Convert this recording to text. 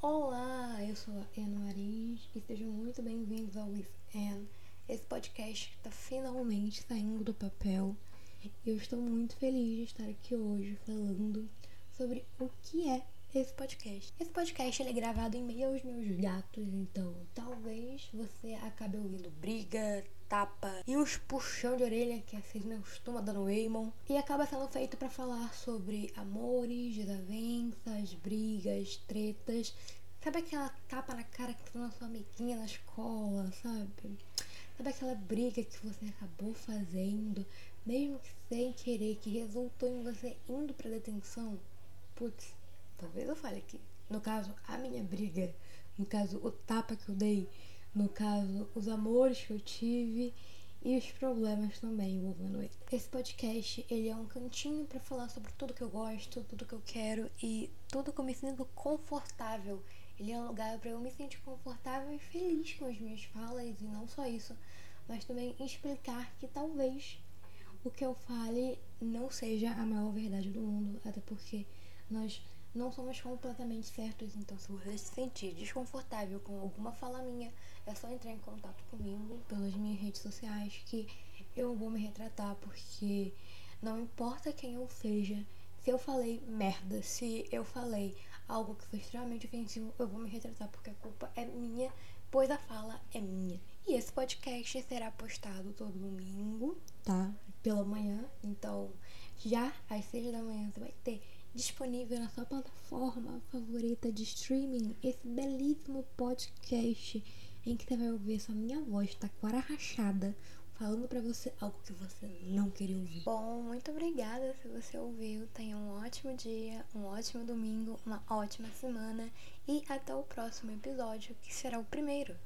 sou a Ana Marins e sejam muito bem-vindos ao With Anne, esse podcast está finalmente saindo do papel. E eu estou muito feliz de estar aqui hoje falando sobre o que é esse podcast. Esse podcast ele é gravado em meio aos meus gatos, então talvez você acabe ouvindo briga, tapa e uns puxão de orelha que assim me costuma dar no Raymond. E acaba sendo feito para falar sobre amores, desavenças, brigas, tretas. Sabe aquela tapa na cara que tu na sua amiguinha na escola, sabe? Sabe aquela briga que você acabou fazendo, mesmo que sem querer, que resultou em você indo pra detenção? Putz, talvez eu fale aqui. No caso, a minha briga, no caso, o tapa que eu dei, no caso, os amores que eu tive e os problemas também envolvendo ele. Esse podcast, ele é um cantinho para falar sobre tudo que eu gosto, tudo que eu quero e tudo que eu me sinto confortável. Ele é um lugar para eu me sentir confortável e feliz com as minhas falas e não só isso, mas também explicar que talvez o que eu fale não seja a maior verdade do mundo, até porque nós não somos completamente certos, então se você se sentir desconfortável com alguma fala minha, é só entrar em contato comigo pelas minhas redes sociais que eu vou me retratar, porque não importa quem eu seja, se eu falei merda, se eu falei algo que foi extremamente ofensivo, eu vou me retratar porque a culpa é minha, pois a fala é minha. E esse podcast será postado todo domingo, tá? Pela manhã, então já às seis da manhã você vai ter disponível na sua plataforma favorita de streaming esse belíssimo podcast em que você vai ouvir sua minha voz taquara rachada falando para você algo que você não queria ouvir. Bom, muito obrigada se você ouviu. Tenha um ótimo dia, um ótimo domingo, uma ótima semana e até o próximo episódio, que será o primeiro.